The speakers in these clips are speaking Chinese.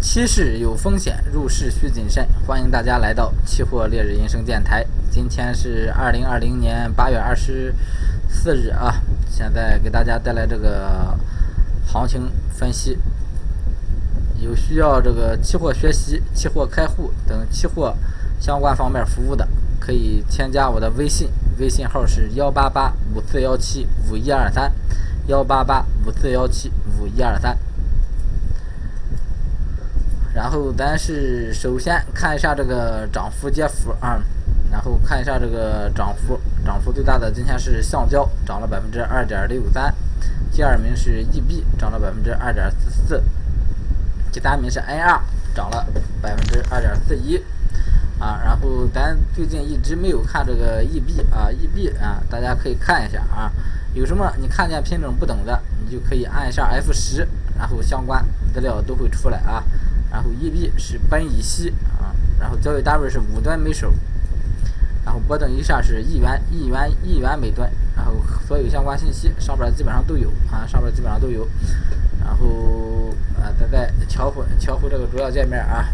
期市有风险，入市需谨慎。欢迎大家来到期货烈日人生电台。今天是二零二零年八月二十四日啊，现在给大家带来这个行情分析。有需要这个期货学习、期货开户等期货相关方面服务的，可以添加我的微信，微信号是幺八八五四幺七五一二三，幺八八五四幺七五一二三。然后咱是首先看一下这个涨幅跌幅啊，然后看一下这个涨幅，涨幅最大的今天是橡胶涨了百分之二点六三，第二名是 EB 涨了百分之二点四。四，第三名是 NR 涨了百分之二点四一，啊，然后咱最近一直没有看这个 EB 啊，EB 啊，大家可以看一下啊，有什么你看见品种不懂的，你就可以按一下 F 十，然后相关资料都会出来啊。然后 EB 是苯乙烯啊，然后交易单位是五吨每手，然后波动一下是一元一元一元每吨，然后所有相关信息上边基本上都有啊，上边基本上都有。然后啊，咱再调回调回这个主要界面啊。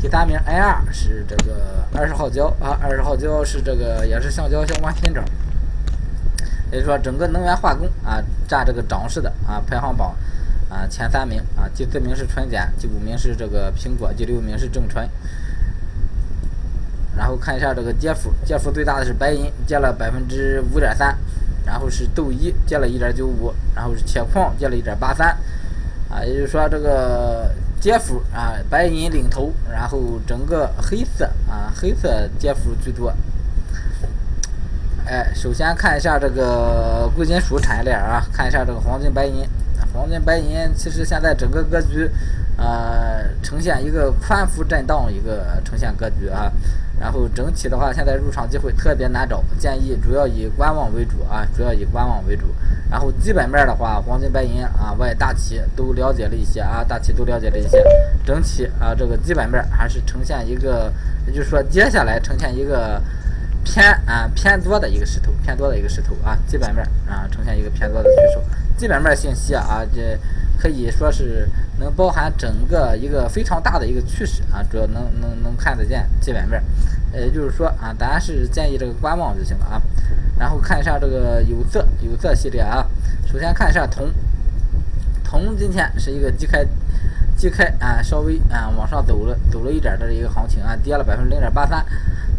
第三名 NR 是这个二十号胶啊，二十号胶是这个也是橡胶相关品种，也就是说整个能源化工啊占这个涨势的啊排行榜。啊，前三名啊，第四名是纯碱，第五名是这个苹果，第六名是正纯。然后看一下这个跌幅，跌幅最大的是白银，跌了百分之五点三，然后是豆一跌了一点九五，然后是铁矿跌了一点八三，啊，也就是说这个跌幅啊，白银领头，然后整个黑色啊，黑色跌幅居多。哎，首先看一下这个贵金属产业链啊，看一下这个黄金、白银。黄金、白银其实现在整个格局，呃，呈现一个宽幅震荡一个呈现格局啊。然后整体的话，现在入场机会特别难找，建议主要以观望为主啊，主要以观望为主。然后基本面的话，黄金、白银啊，我也大体都了解了一些啊，大体都了解了一些。整体啊，这个基本面还是呈现一个，也就是说接下来呈现一个偏啊偏多的一个势头，偏多的一个势头啊，基本面啊呈现一个偏多的趋势。基本面信息啊，这可以说是能包含整个一个非常大的一个趋势啊，主要能能能看得见基本面，呃，就是说啊，咱是建议这个观望就行了啊。然后看一下这个有色有色系列啊，首先看一下铜，铜今天是一个低开低开啊，稍微啊往上走了走了一点的一个行情啊，跌了百分之零点八三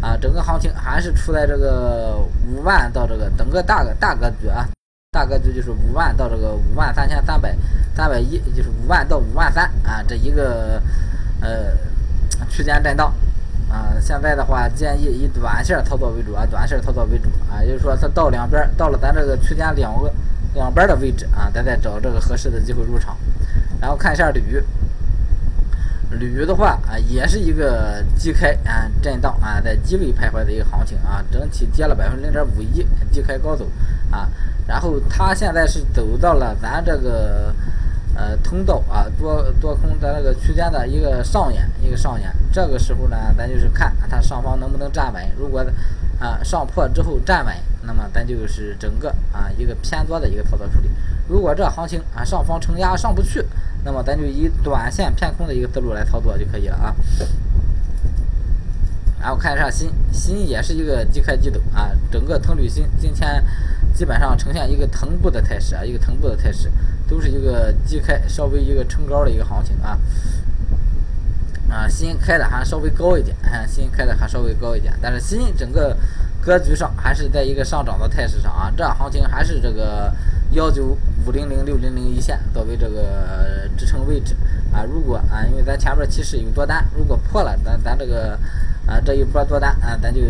啊，整个行情还是处在这个五万到这个整个大个大格局啊。大格局就是五万到这个五万三千三百三百一，就是五万到五万三啊，这一个呃区间震荡啊。现在的话，建议以短线操作为主啊，短线操作为主啊，也就是说它到两边到了咱这个区间两个两边的位置啊，咱再找这个合适的机会入场。然后看一下铝，铝的话啊，也是一个低开啊震荡啊，在低位徘徊的一个行情啊，整体跌了百分之零点五一，低开高走啊。然后它现在是走到了咱这个呃通道啊多多空的那个区间的一个上沿一个上沿，这个时候呢，咱就是看它上方能不能站稳。如果啊上破之后站稳，那么咱就是整个啊一个偏多的一个操作处理。如果这行情啊上方承压上不去，那么咱就以短线偏空的一个思路来操作就可以了啊。然后看一下锌，锌也是一个低开低走啊，整个藤铝锌今天。基本上呈现一个同步的态势啊，一个同步的态势，都是一个低开，稍微一个冲高的一个行情啊。啊，新开的还稍微高一点，新开的还稍微高一点，但是新整个格局上还是在一个上涨的态势上啊。这行情还是这个幺九五零零六零零一线作为这个支撑位置啊。如果啊，因为咱前面其实有多单，如果破了，咱咱这个啊这一波多单啊，咱就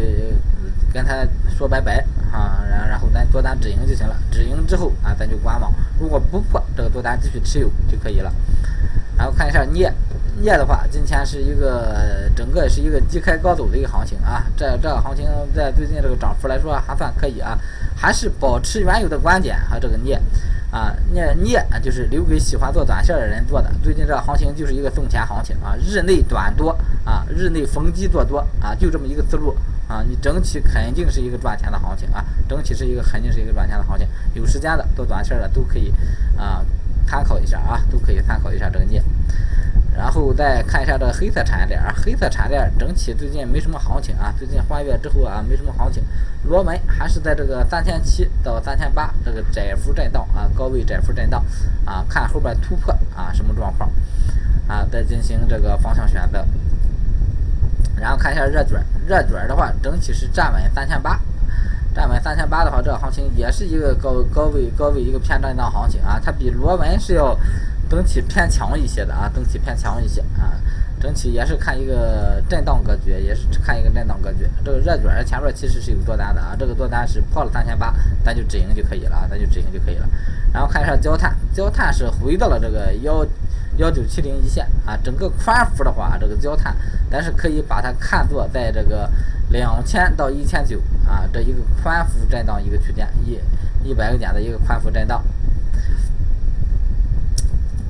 跟他说拜拜。啊，然然后咱多单止盈就行了，止盈之后啊，咱就观望。如果不破，这个多单继续持有就可以了。然后看一下镍，镍的话，今天是一个整个是一个低开高走的一个行情啊。这这个行情在最近这个涨幅来说还算可以啊，还是保持原有的观点和这个镍啊，镍镍就是留给喜欢做短线的人做的。最近这个行情就是一个送钱行情啊，日内短多啊，日内逢低做多啊，就这么一个思路。啊，你整体肯定是一个赚钱的行情啊，整体是一个肯定是一个赚钱的行情。有时间的做短线的都可以啊，参考一下啊，都可以参考一下这个镍。然后再看一下这个黑色产业链啊，黑色产业链整体最近没什么行情啊，最近换月之后啊没什么行情，螺纹还是在这个三千七到三千八这个窄幅震荡啊，高位窄幅震荡啊，看后边突破啊什么状况啊，再进行这个方向选择。然后看一下热卷，热卷的话整体是站稳三千八，站稳三千八的话，这个行情也是一个高高位高位一个偏震荡行情啊，它比螺纹是要。整体偏强一些的啊，整体偏强一些啊，整体也是看一个震荡格局，也是看一个震荡格局。这个热卷儿前面其实是有多单的啊，这个多单是破了三千八，咱就止盈就可以了啊，咱就止盈就可以了。然后看一下焦炭，焦炭是回到了这个幺幺九七零一线啊，整个宽幅的话，这个焦炭，但是可以把它看作在这个两千到一千九啊这一个宽幅震荡一个区间，一一百个点的一个宽幅震荡。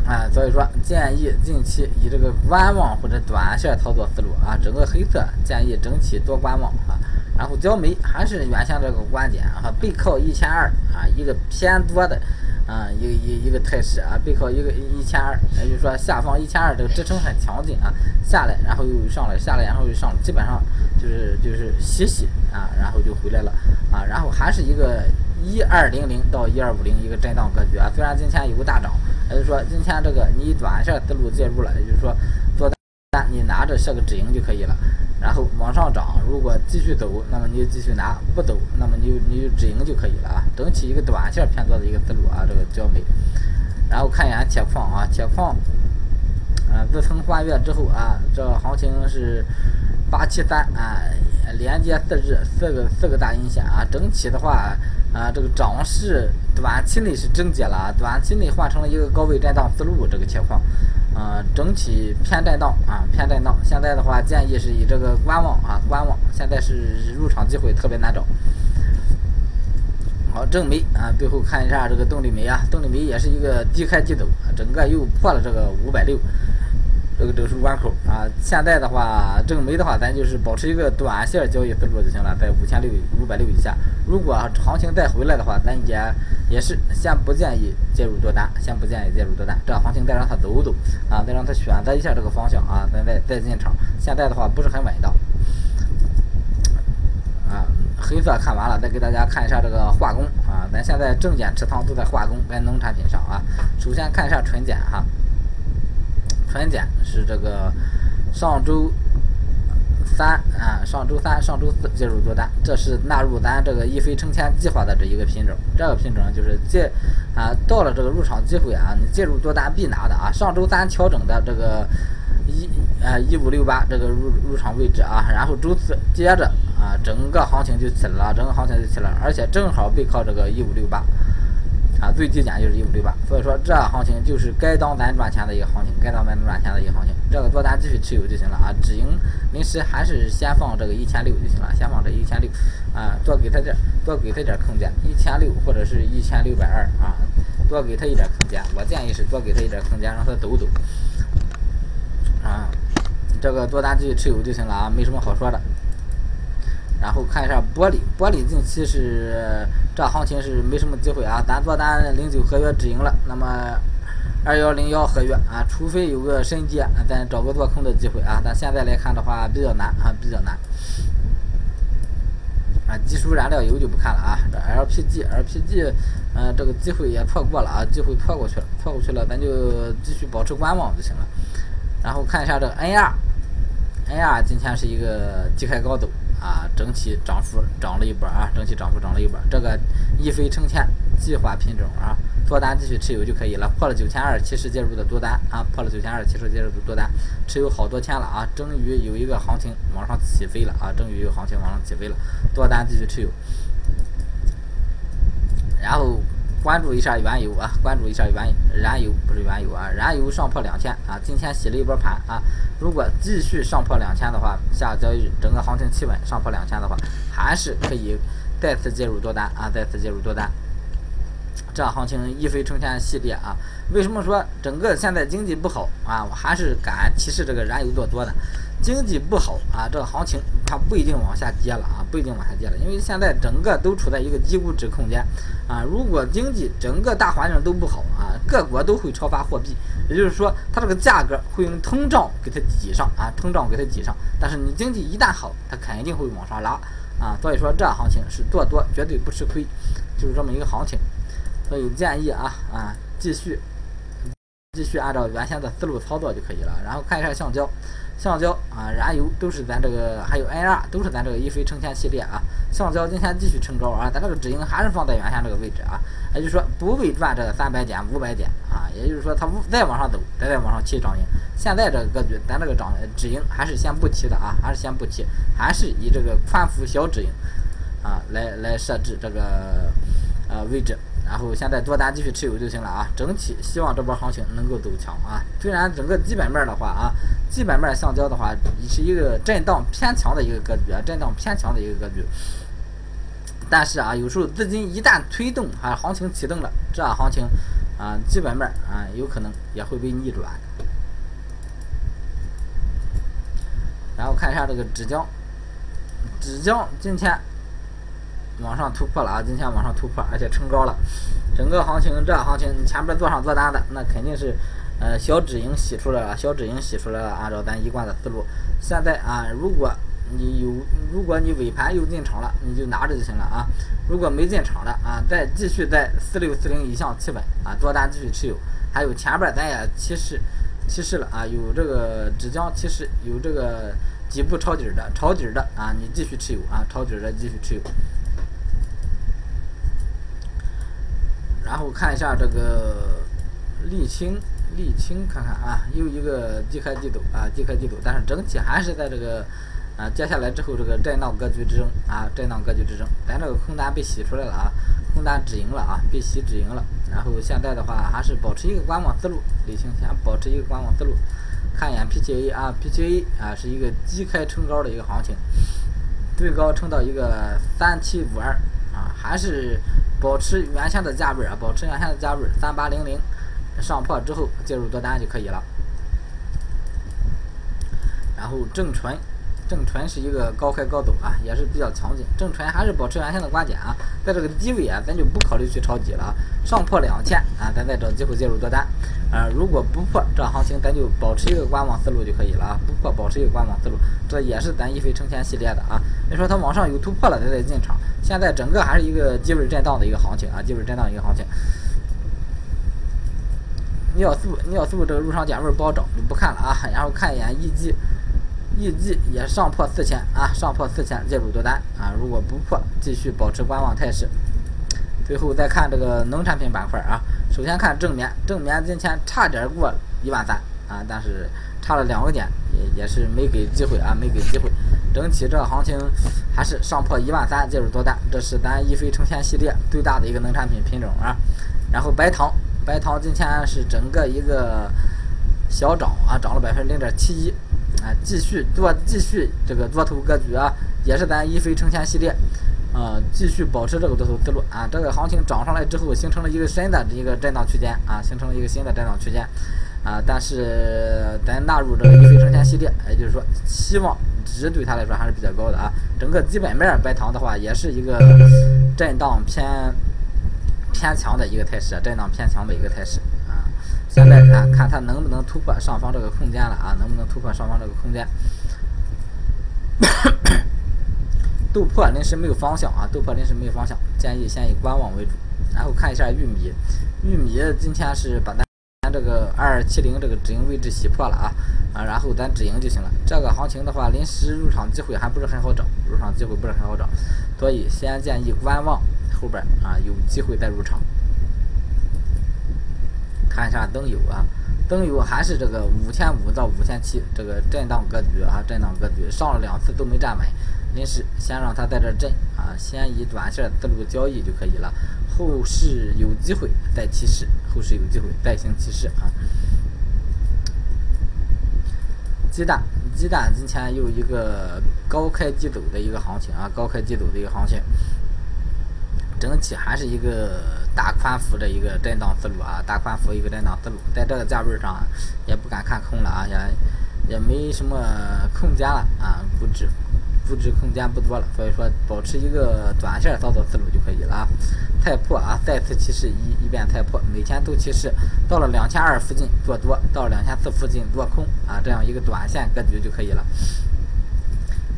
啊，所以说建议近期以这个观望或者短线操作思路啊，整个黑色建议整体多观望啊，然后焦煤还是原先这个观点啊，背靠一千二啊，一个偏多的啊，一个一一个态势啊，背靠一个一千二，也就是说下方一千二这个支撑很强劲啊，下来然后又上来，下来然后又上，基本上就是就是洗洗啊，然后就回来了啊，然后还是一个一二零零到一二五零一个震荡格局啊，虽然今天有个大涨。也就是说，今天这个你短线思路介入了，也就是说做单你拿着设个止盈就可以了。然后往上涨，如果继续走，那么你就继续拿；不走，那么你就你就止盈就可以了啊。整体一个短线偏多的一个思路啊，这个焦煤。然后看一眼铁矿啊，铁矿，啊，自从换月之后啊，这行情是八七三啊，连接四日四个四个大阴线啊，整体的话。啊，这个涨势短期内是终结了，短期内换成了一个高位震荡思路，这个情况，啊，整体偏震荡啊，偏震荡。现在的话，建议是以这个观望啊，观望。现在是入场机会特别难找。好，正煤啊，最后看一下这个动力煤啊，动力煤也是一个低开低走，整个又破了这个五百六。这个整数关口啊，现在的话，正煤的话，咱就是保持一个短线交易思路就行了，在五千六、五百六以下。如果行情再回来的话，咱也也是先不建议介入多单，先不建议介入多单。这行情再让它走走啊，再让它选择一下这个方向啊，咱再再进场。现在的话不是很稳当啊。黑色看完了，再给大家看一下这个化工啊，咱现在正减持仓都在化工跟农产品上啊。首先看一下纯碱哈。纯碱是这个上周三啊，上周三、上周四介入多单，这是纳入咱这个一飞冲天计划的这一个品种。这个品种就是介啊，到了这个入场机会啊，你介入多单必拿的啊。上周三调整的这个一啊一五六八这个入入场位置啊，然后周四接着啊，整个行情就起来了，整个行情就起来了，而且正好背靠这个一五六八。啊，最低点就是一五六八，所以说这行情就是该当咱赚钱的一个行情，该当咱赚钱的一个行情。这个多单继续持有就行了啊，止盈临时还是先放这个一千六就行了，先放这一千六啊，多给他点，多给他点空间，一千六或者是一千六百二啊，多给他一点空间。我建议是多给他一点空间，让他走走啊，这个多单继续持有就行了啊，没什么好说的。然后看一下玻璃，玻璃近期是这行情是没什么机会啊，咱做单零九合约止盈了，那么二幺零幺合约啊，除非有个深跌，咱找个做空的机会啊，但现在来看的话比较难啊，比较难。啊，基础燃料油就不看了啊，这 LPG，LPG，嗯，这个机会也错过了啊，机会错过去了，错过去了，咱就继续保持观望就行了。然后看一下这个 NR，NR 今天是一个低开高走。啊，整体涨幅涨了一波啊，整体涨幅涨了一波。这个一飞冲天计划品种啊，多单继续持有就可以了。破了九千二，其实介入的多单啊，破了九千二，其实介入的多单，持有好多天了啊，终于有一个行情往上起飞了啊，终于有行情往上起飞了，多单继续持有。然后。关注一下原油啊，关注一下原燃油不是原油啊，燃油上破两千啊，今天洗了一波盘啊，如果继续上破两千的话，下交易日整个行情企稳上破两千的话，还是可以再次介入多单啊，再次介入多单。这行情一飞冲天系列啊，为什么说整个现在经济不好啊，我还是敢提示这个燃油做多的？经济不好啊，这个行情它不一定往下跌了啊，不一定往下跌了，因为现在整个都处在一个低估值空间啊。如果经济整个大环境都不好啊，各国都会超发货币，也就是说它这个价格会用通胀给它挤上啊，通胀给它挤上。但是你经济一旦好，它肯定会往上拉啊。所以说这行情是做多绝对不吃亏，就是这么一个行情。所以建议啊啊继续继续按照原先的思路操作就可以了。然后看一下橡胶。橡胶啊，燃油都是咱这个，还有 NR 都是咱这个一飞冲天系列啊。橡胶今天继续冲高啊，咱这个止盈还是放在原先这个位置啊，也就是说不为赚这个三百点、五百点啊，也就是说它再往上走，再再往上提涨盈。现在这个格局，咱这个涨止盈还是先不提的啊，还是先不提，还是以这个宽幅小止盈啊来来设置这个呃位置。然后现在多单继续持有就行了啊！整体希望这波行情能够走强啊！虽然整个基本面的话啊，基本面橡胶的话是一个震荡偏强的一个格局啊，震荡偏强的一个格局。但是啊，有时候资金一旦推动啊，行情启动了，这行情啊，基本面啊，有可能也会被逆转。然后看一下这个纸浆，纸浆今天。往上突破了啊！今天往上突破，而且冲高了。整个行情，这行情前边做上做单的，那肯定是，呃，小止盈洗出来了，小止盈洗出来了。按照咱一贯的思路，现在啊，如果你有，如果你尾盘又进场了，你就拿着就行了啊。如果没进场的啊，再继续在四六四零以上企稳啊，多单继续持有。还有前边咱也提示，提示了啊，有这个纸浆提示，有这个底部抄底的，抄底的啊，你继续持有啊，抄底的继续持有。然后看一下这个沥青，沥青看看啊，又一个低开低走啊，低开低走，但是整体还是在这个啊，接下来之后这个震荡格局之中啊，震荡格局之中，咱这个空单被洗出来了啊，空单止盈了啊，被洗止盈了。然后现在的话还是保持一个观望思路，沥青先保持一个观望思路，看一眼 PTA 啊，PTA 啊是一个低开冲高的一个行情，最高冲到一个三七五二啊，还是。保持原先的价位啊，保持原先的价位三八零零，上破之后介入多单就可以了。然后正纯，正纯是一个高开高走啊，也是比较强劲。正纯还是保持原先的观点啊，在这个低位啊，咱就不考虑去抄底了。上破两千啊，咱再找机会介入多单。啊，如果不破这行情，咱就保持一个观望思路就可以了啊。不破，保持一个观望思路，这也是咱一飞冲天系列的啊。你说它往上有突破了，咱再进场。现在整个还是一个低位震荡的一个行情啊，低位震荡一个行情。尿素，尿素这个入场点位不好找，就不看了啊。然后看一眼一 EG，EG 也上破四千啊，上破四千介入多单啊。如果不破，继续保持观望态势。最后再看这个农产品板块啊，首先看正棉，正棉今天差点过一万三啊，但是差了两个点，也也是没给机会啊，没给机会。整体这个行情还是上破一万三介入多单，这是咱一飞冲天系列最大的一个农产品品种啊。然后白糖，白糖今天是整个一个小涨啊，涨了百分之零点七一啊，继续做继续这个多头格局啊，也是咱一飞冲天系列。啊，继续保持这个多头思路啊！这个行情涨上来之后，形成了一个新的一个震荡区间啊，形成了一个新的震荡区间啊。但是咱纳入这个一飞冲天系列，也就是说，期望值对它来说还是比较高的啊。整个基本面白糖的话，也是一个震荡偏偏强的一个态势，震荡偏强的一个态势。现在看，看它能不能突破上方这个空间了啊？能不能突破上方这个空间？豆粕临时没有方向啊，豆粕临时没有方向，建议先以观望为主。然后看一下玉米，玉米今天是把咱咱这个二七零这个止盈位置洗破了啊啊，然后咱止盈就行了。这个行情的话，临时入场机会还不是很好找，入场机会不是很好找，所以先建议观望，后边啊有机会再入场。看一下灯油啊，灯油还是这个五千五到五千七这个震荡格局啊，震荡格局上了两次都没站稳。临时先让它在这震啊，先以短线思路交易就可以了。后市有机会再起势，后市有机会再行起势啊。鸡蛋，鸡蛋今天又一个高开低走的一个行情啊，高开低走的一个行情。整体还是一个大宽幅的一个震荡思路啊，大宽幅一个震荡思路，在这个价位上也不敢看空了啊，也也没什么空间了啊，估值估值空间不多了，所以说保持一个短线操作思路就可以了啊。菜破啊，再次提示一一遍菜破，每天都提示到了两千二附近做多，到两千四附近做空啊，这样一个短线格局就可以了。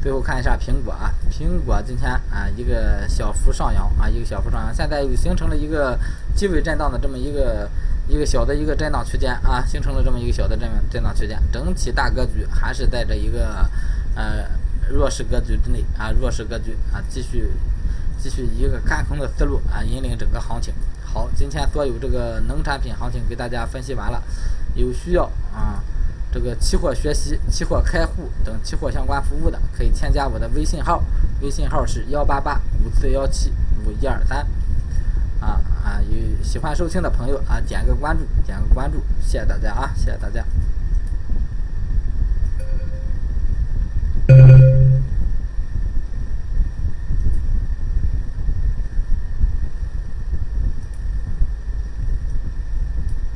最后看一下苹果啊，苹果今天啊一个小幅上扬啊，一个小幅上扬，现在又形成了一个低位震荡的这么一个一个小的一个震荡区间啊，形成了这么一个小的震震荡区间，整体大格局还是在这一个呃弱势格局之内啊，弱势格局啊，继续继续一个看空的思路啊，引领整个行情。好，今天所有这个农产品行情给大家分析完了，有需要啊。这个期货学习、期货开户等期货相关服务的，可以添加我的微信号，微信号是幺八八五四幺七五一二三。啊啊，有喜欢收听的朋友啊，点个关注，点个关注，谢谢大家啊，谢谢大家。